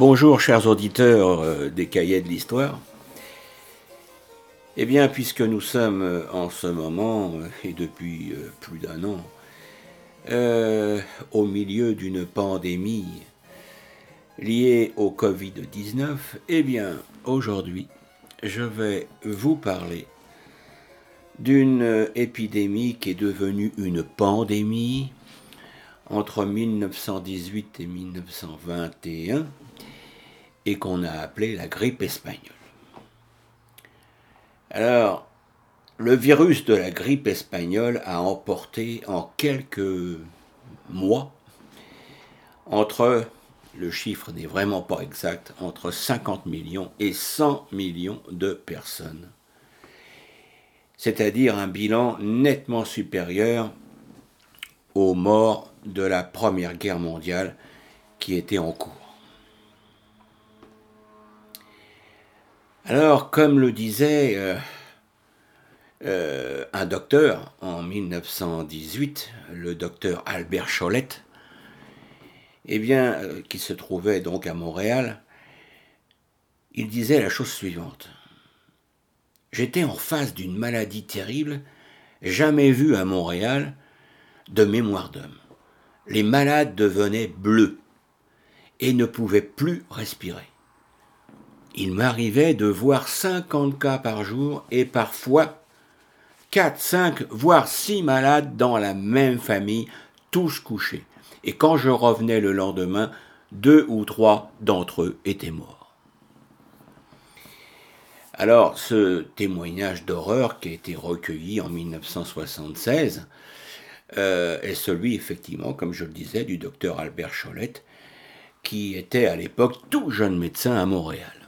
Bonjour chers auditeurs euh, des cahiers de l'histoire. Eh bien, puisque nous sommes euh, en ce moment, euh, et depuis plus d'un an, au milieu d'une pandémie liée au Covid-19, eh bien, aujourd'hui, je vais vous parler d'une épidémie qui est devenue une pandémie entre 1918 et 1921 et qu'on a appelée la grippe espagnole. Alors, le virus de la grippe espagnole a emporté en quelques mois, entre, le chiffre n'est vraiment pas exact, entre 50 millions et 100 millions de personnes. C'est-à-dire un bilan nettement supérieur aux morts de la Première Guerre mondiale qui était en cours. Alors, comme le disait euh, euh, un docteur en 1918, le docteur Albert Cholette, eh bien, euh, qui se trouvait donc à Montréal, il disait la chose suivante. J'étais en face d'une maladie terrible, jamais vue à Montréal, de mémoire d'homme. Les malades devenaient bleus et ne pouvaient plus respirer. Il m'arrivait de voir 50 cas par jour et parfois 4, 5, voire 6 malades dans la même famille, tous couchés. Et quand je revenais le lendemain, deux ou trois d'entre eux étaient morts. Alors, ce témoignage d'horreur qui a été recueilli en 1976 euh, est celui, effectivement, comme je le disais, du docteur Albert Cholette, qui était à l'époque tout jeune médecin à Montréal.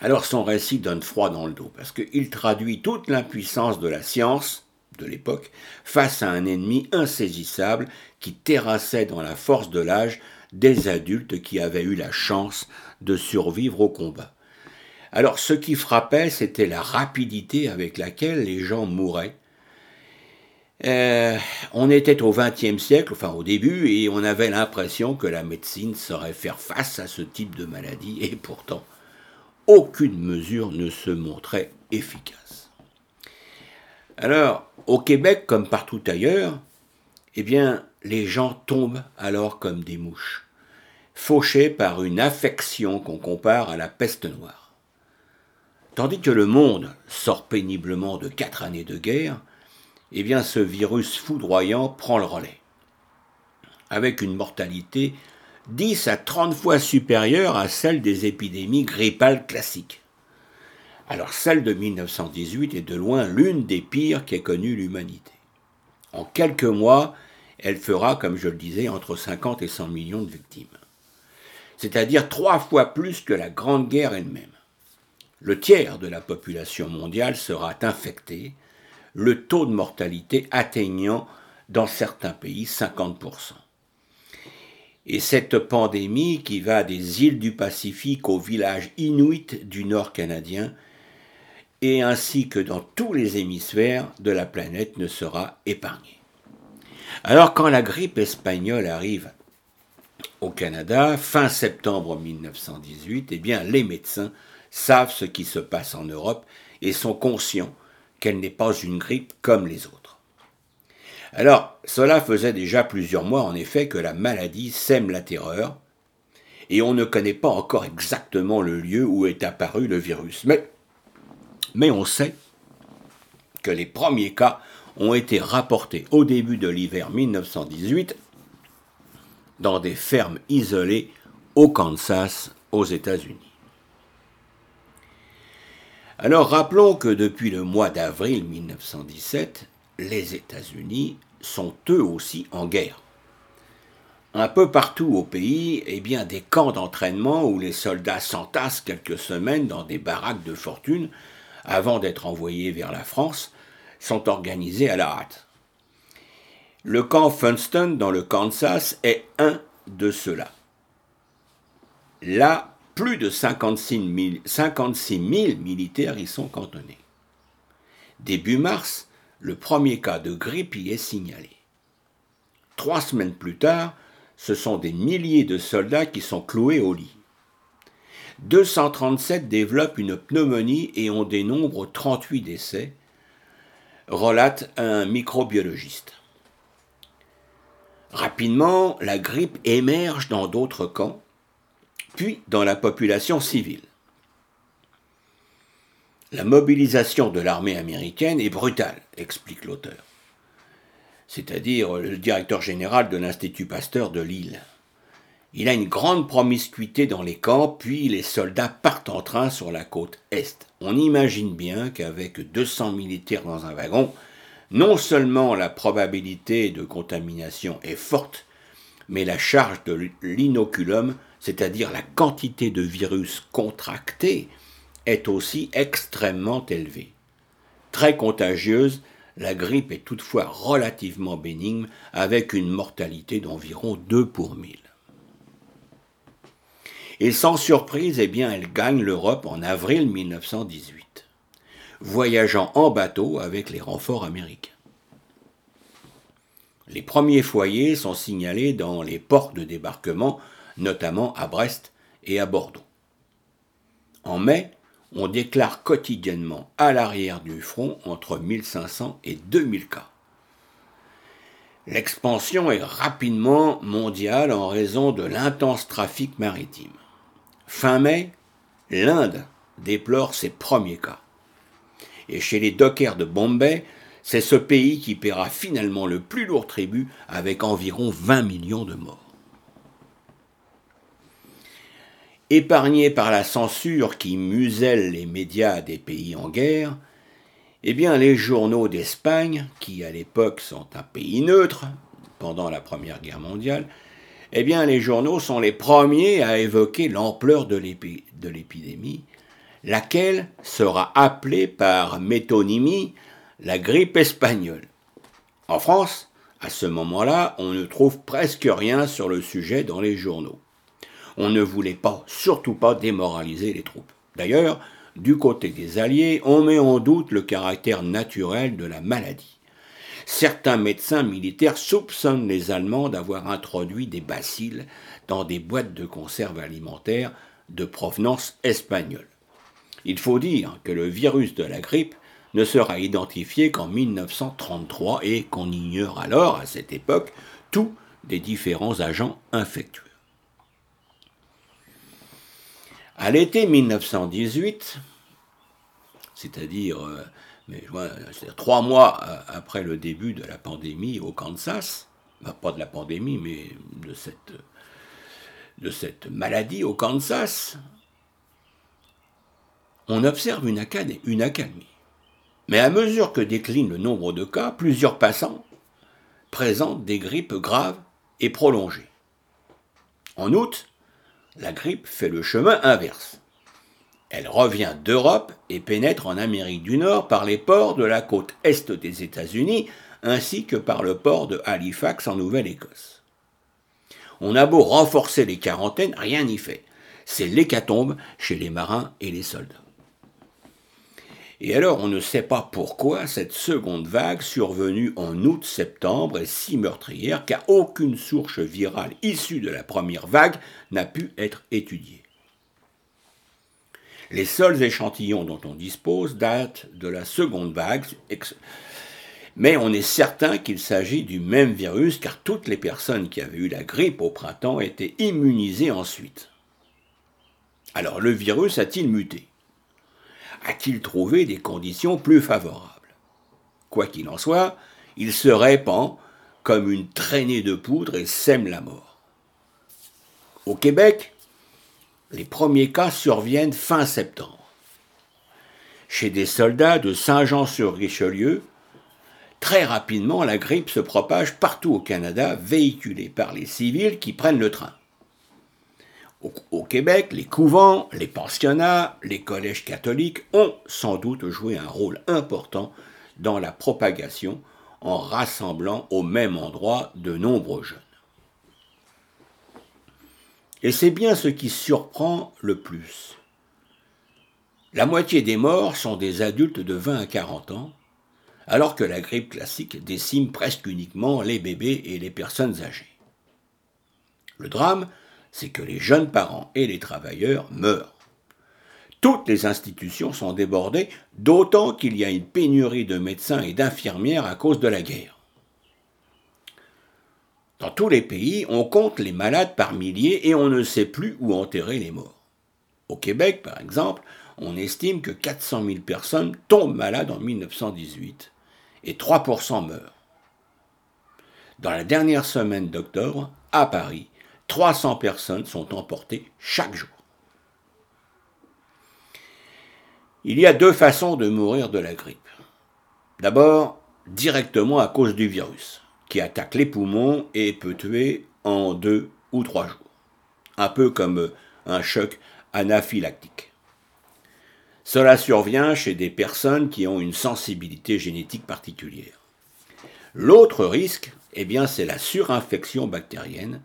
Alors son récit donne froid dans le dos, parce qu'il traduit toute l'impuissance de la science de l'époque face à un ennemi insaisissable qui terrassait dans la force de l'âge des adultes qui avaient eu la chance de survivre au combat. Alors ce qui frappait, c'était la rapidité avec laquelle les gens mouraient. Euh, on était au XXe siècle, enfin au début, et on avait l'impression que la médecine saurait faire face à ce type de maladie, et pourtant, aucune mesure ne se montrait efficace. Alors, au Québec, comme partout ailleurs, eh bien, les gens tombent alors comme des mouches, fauchés par une affection qu'on compare à la peste noire. Tandis que le monde sort péniblement de quatre années de guerre, eh bien, ce virus foudroyant prend le relais, avec une mortalité 10 à 30 fois supérieure à celle des épidémies grippales classiques. Alors celle de 1918 est de loin l'une des pires qu'ait connue l'humanité. En quelques mois, elle fera, comme je le disais, entre 50 et 100 millions de victimes. C'est-à-dire trois fois plus que la Grande Guerre elle-même. Le tiers de la population mondiale sera infecté, le taux de mortalité atteignant dans certains pays 50%. Et cette pandémie qui va des îles du Pacifique aux villages inuits du nord canadien, et ainsi que dans tous les hémisphères de la planète ne sera épargnée. Alors quand la grippe espagnole arrive au Canada, fin septembre 1918, eh bien les médecins savent ce qui se passe en Europe et sont conscients qu'elle n'est pas une grippe comme les autres. Alors, cela faisait déjà plusieurs mois en effet que la maladie sème la terreur, et on ne connaît pas encore exactement le lieu où est apparu le virus. Mais, on sait que les premiers cas ont été rapportés au début de l'hiver 1918 dans des fermes isolées au Kansas, aux États-Unis. Alors rappelons que depuis le mois d'avril 1917, les États-Unis sont eux aussi en guerre. Un peu partout au pays, eh bien, des camps d'entraînement où les soldats s'entassent quelques semaines dans des baraques de fortune avant d'être envoyés vers la France sont organisés à la hâte. Le camp Funston dans le Kansas est un de ceux-là. Là, plus de 56 000 militaires y sont cantonnés. Début mars, le premier cas de grippe y est signalé. Trois semaines plus tard, ce sont des milliers de soldats qui sont cloués au lit. 237 développent une pneumonie et on dénombre 38 décès, relate un microbiologiste. Rapidement, la grippe émerge dans d'autres camps, puis dans la population civile. La mobilisation de l'armée américaine est brutale, explique l'auteur, c'est-à-dire le directeur général de l'Institut Pasteur de Lille. Il a une grande promiscuité dans les camps, puis les soldats partent en train sur la côte Est. On imagine bien qu'avec 200 militaires dans un wagon, non seulement la probabilité de contamination est forte, mais la charge de l'inoculum, c'est-à-dire la quantité de virus contracté, est aussi extrêmement élevée. Très contagieuse, la grippe est toutefois relativement bénigne, avec une mortalité d'environ 2 pour 1000. Et sans surprise, eh bien, elle gagne l'Europe en avril 1918, voyageant en bateau avec les renforts américains. Les premiers foyers sont signalés dans les ports de débarquement, notamment à Brest et à Bordeaux. En mai, on déclare quotidiennement à l'arrière du front entre 1500 et 2000 cas. L'expansion est rapidement mondiale en raison de l'intense trafic maritime. Fin mai, l'Inde déplore ses premiers cas. Et chez les dockers de Bombay, c'est ce pays qui paiera finalement le plus lourd tribut avec environ 20 millions de morts. Épargnés par la censure qui muselle les médias des pays en guerre, eh bien les journaux d'Espagne, qui à l'époque sont un pays neutre pendant la Première Guerre mondiale, eh bien les journaux sont les premiers à évoquer l'ampleur de l'épidémie, laquelle sera appelée par métonymie la grippe espagnole. En France, à ce moment-là, on ne trouve presque rien sur le sujet dans les journaux. On ne voulait pas, surtout pas, démoraliser les troupes. D'ailleurs, du côté des Alliés, on met en doute le caractère naturel de la maladie certains médecins militaires soupçonnent les Allemands d'avoir introduit des bacilles dans des boîtes de conserve alimentaires de provenance espagnole. Il faut dire que le virus de la grippe ne sera identifié qu'en 1933 et qu'on ignore alors, à cette époque, tous des différents agents infectieux. À l'été 1918, c'est-à-dire euh, mais c'est trois mois euh, après le début de la pandémie au Kansas, pas de la pandémie, mais de cette, maladie au Kansas, on observe une, une accalmie. Mais à mesure que décline le nombre de cas, plusieurs passants présentent des grippes graves et prolongées. En août, la grippe fait le chemin inverse. Elle revient d'Europe et pénètre en Amérique du Nord par les ports de la côte est des États-Unis ainsi que par le port de Halifax en Nouvelle-Écosse. On a beau renforcer les quarantaines, rien n'y fait. C'est l'hécatombe chez les marins et les soldats. Et alors on ne sait pas pourquoi cette seconde vague survenue en août-septembre est si meurtrière car aucune source virale issue de la première vague n'a pu être étudiée. Les seuls échantillons dont on dispose datent de la seconde vague, mais on est certain qu'il s'agit du même virus car toutes les personnes qui avaient eu la grippe au printemps étaient immunisées ensuite. Alors le virus a-t-il muté? A-t-il trouvé des conditions plus favorables Quoi qu'il en soit, il se répand comme une traînée de poudre et sème la mort. Au Québec, les premiers cas surviennent fin septembre. Chez des soldats de Saint-Jean-sur-Richelieu, très rapidement la grippe se propage partout au Canada, véhiculée par les civils qui prennent le train. Au, Québec, les couvents, les pensionnats, les collèges catholiques ont sans doute joué un rôle important dans la propagation en rassemblant au même endroit de nombreux jeunes. Et c'est bien ce qui surprend le plus. La moitié des morts sont des adultes de 20 à 40 ans, alors que la grippe classique décime presque uniquement les bébés et les personnes âgées. Le drame, c'est que les jeunes parents et les travailleurs meurent. Toutes les institutions sont débordées, d'autant qu'il y a une pénurie de médecins et d'infirmières à cause de la guerre. Dans tous les pays, on compte les malades par milliers et on ne sait plus où enterrer les morts. Au Québec, par exemple, on estime que 400 000 personnes tombent malades en 1918 et 3% meurent. Dans la dernière semaine d'octobre, à Paris, 300 personnes sont emportées chaque jour. Il y a deux façons de mourir de la grippe. D'abord, directement à cause du virus, qui attaque les poumons et peut tuer en deux ou trois jours. Un peu comme un choc anaphylactique. Cela survient chez des personnes qui ont une sensibilité génétique particulière. L'autre risque, eh bien, c'est la surinfection bactérienne,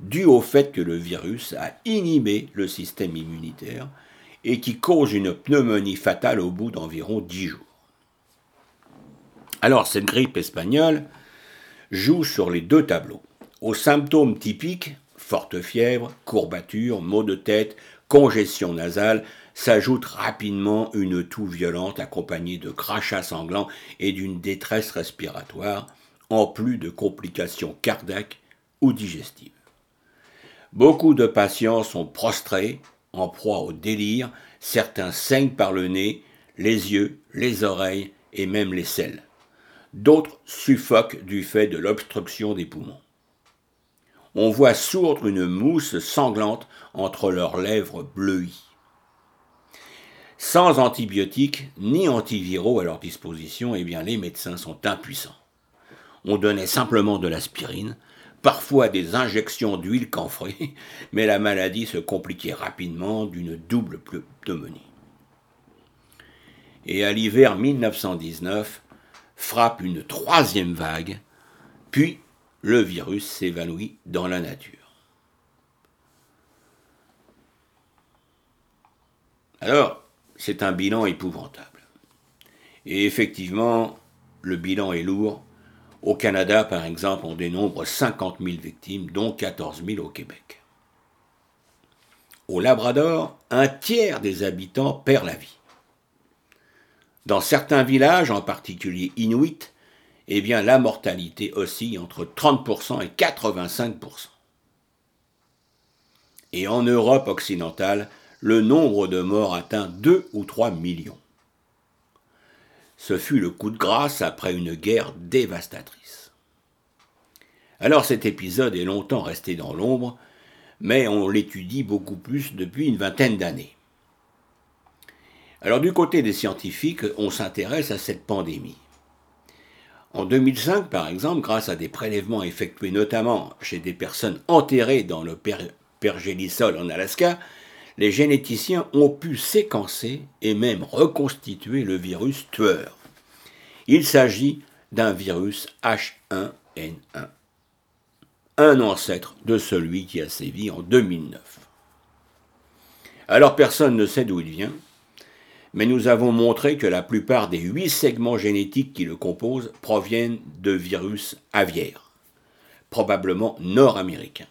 due au fait que le virus a inhibé le système immunitaire et qui cause une pneumonie fatale au bout d'environ 10 jours. Alors, cette grippe espagnole joue sur les deux tableaux. Aux symptômes typiques, forte fièvre, courbature, maux de tête, congestion nasale, s'ajoute rapidement une toux violente accompagnée de crachats sanglants et d'une détresse respiratoire, en plus de complications cardiaques ou digestives. Beaucoup de patients sont prostrés, en proie au délire, certains saignent par le nez, les yeux, les oreilles et même les selles. D'autres suffoquent du fait de l'obstruction des poumons. On voit sourdre une mousse sanglante entre leurs lèvres bleuies. Sans antibiotiques ni antiviraux à leur disposition, eh bien les médecins sont impuissants. On donnait simplement de l'aspirine, parfois des injections d'huile camphrée, mais la maladie se compliquait rapidement d'une double pneumonie. Et à l'hiver 1919, frappe une troisième vague, puis le virus s'évanouit dans la nature. Alors, c'est un bilan épouvantable. Et effectivement, le bilan est lourd. Au Canada, par exemple, on dénombre 50 000 victimes, dont 14 000 au Québec. Au Labrador, un tiers des habitants perd la vie. Dans certains villages, en particulier inuits, eh bien, la mortalité oscille entre 30% et 85%. Et en Europe occidentale, le nombre de morts atteint 2 ou 3 millions. Ce fut le coup de grâce après une guerre dévastatrice. Alors cet épisode est longtemps resté dans l'ombre, mais on l'étudie beaucoup plus depuis une vingtaine d'années. Alors du côté des scientifiques, on s'intéresse à cette pandémie. En 2005, par exemple, grâce à des prélèvements effectués notamment chez des personnes enterrées dans le pergélisol en Alaska, les généticiens ont pu séquencer et même reconstituer le virus tueur. Il s'agit d'un virus H1N1, un ancêtre de celui qui a sévi en 2009. Alors personne ne sait d'où il vient, mais nous avons montré que la plupart des huit segments génétiques qui le composent proviennent de virus aviaires, probablement nord-américains.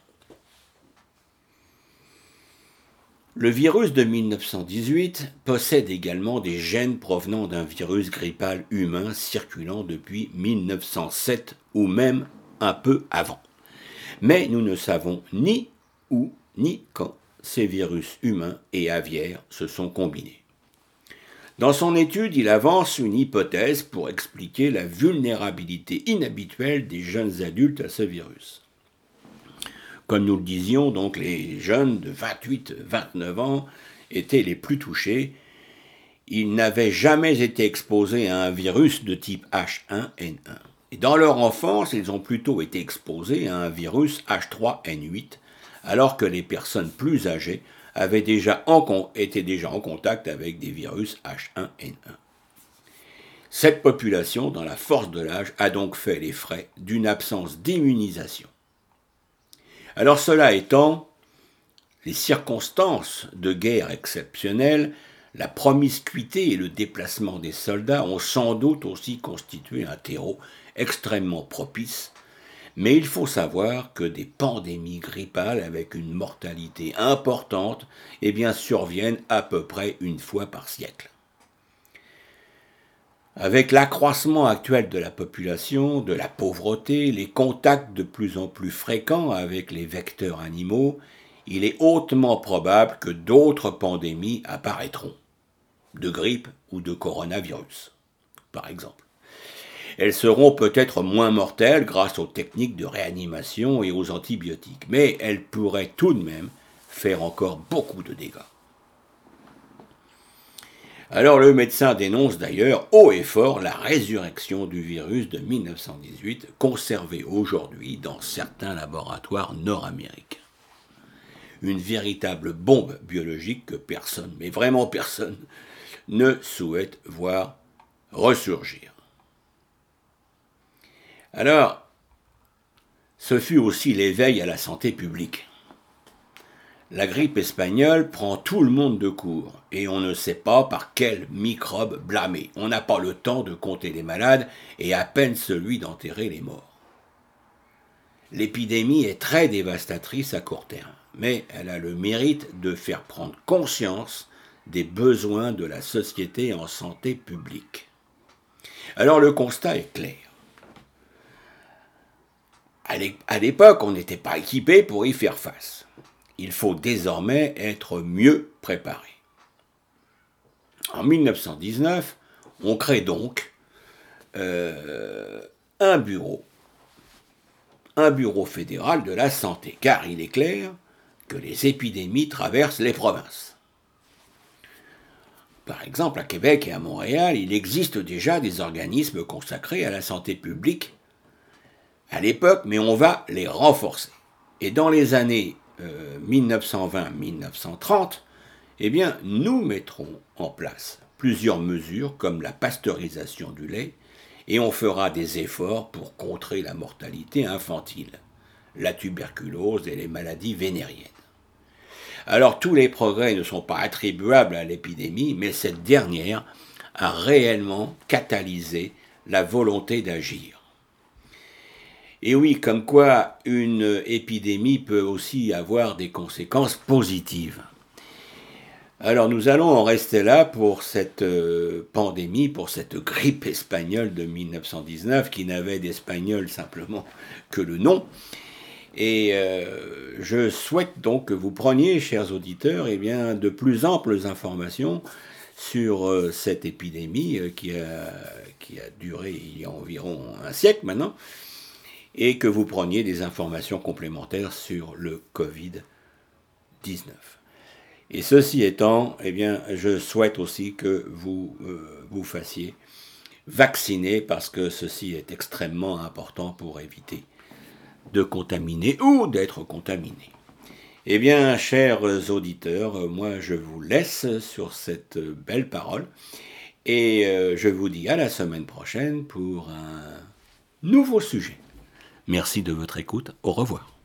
Le virus de 1918 possède également des gènes provenant d'un virus grippal humain circulant depuis 1907 ou même un peu avant. Mais nous ne savons ni où ni quand ces virus humains et aviaires se sont combinés. Dans son étude, il avance une hypothèse pour expliquer la vulnérabilité inhabituelle des jeunes adultes à ce virus. Comme nous le disions, donc les jeunes de 28-29 ans étaient les plus touchés. Ils n'avaient jamais été exposés à un virus de type H1N1. Et dans leur enfance, ils ont plutôt été exposés à un virus H3N8, alors que les personnes plus âgées avaient déjà en, étaient déjà en contact avec des virus H1N1. Cette population, dans la force de l'âge, a donc fait les frais d'une absence d'immunisation. Alors cela étant, les circonstances de guerre exceptionnelles, la promiscuité et le déplacement des soldats ont sans doute aussi constitué un terreau extrêmement propice, Mais il faut savoir que des pandémies grippales avec une mortalité importante eh surviennent à peu près une fois par siècle. Avec l'accroissement actuel de la population, de la pauvreté, les contacts de plus en plus fréquents avec les vecteurs animaux, il est hautement probable que d'autres pandémies apparaîtront, de grippe ou de coronavirus, par exemple. Elles seront peut-être moins mortelles grâce aux techniques de réanimation et aux antibiotiques, mais elles pourraient tout de même faire encore beaucoup de dégâts. Alors le médecin dénonce d'ailleurs haut et fort la résurrection du virus de 1918 conservé aujourd'hui dans certains laboratoires nord-américains. Une véritable bombe biologique que personne, mais vraiment personne, ne souhaite voir ressurgir. Alors, ce fut aussi l'éveil à la santé publique. La grippe espagnole prend tout le monde de court et on ne sait pas par quel microbe blâmer. On n'a pas le temps de compter les malades et à peine celui d'enterrer les morts. L'épidémie est très dévastatrice à court terme, mais elle a le mérite de faire prendre conscience des besoins de la société en santé publique. Alors le constat est clair. À l'époque, on n'était pas équipé pour y faire face. Il faut désormais être mieux préparé. En 1919, on crée donc euh, un bureau, un bureau fédéral de la santé, car il est clair que les épidémies traversent les provinces. Par exemple, à Québec et à Montréal, il existe déjà des organismes consacrés à la santé publique à l'époque, mais on va les renforcer. Et dans les années 1920-1930, euh, eh bien, nous mettrons en place plusieurs mesures comme la pasteurisation du lait et on fera des efforts pour contrer la mortalité infantile, la tuberculose et les maladies vénériennes. Alors tous les progrès ne sont pas attribuables à l'épidémie, mais cette dernière a réellement catalysé la volonté d'agir. Et oui, comme quoi une épidémie peut aussi avoir des conséquences positives. Alors nous allons en rester là pour cette euh, pandémie, pour cette grippe espagnole de 1919 qui n'avait d'espagnol simplement que le nom. Et euh, je souhaite donc que vous preniez, chers auditeurs, eh bien, de plus amples informations sur euh, cette épidémie qui, a, qui a duré il y a environ un siècle maintenant et que vous preniez des informations complémentaires sur le Covid-19. Et ceci étant, eh bien, je souhaite aussi que vous euh, vous fassiez vacciner parce que ceci est extrêmement important pour éviter de contaminer ou d'être contaminé. Eh bien, chers auditeurs, moi je vous laisse sur cette belle parole et euh, je vous dis à la semaine prochaine pour un nouveau sujet. Merci de votre écoute. Au revoir.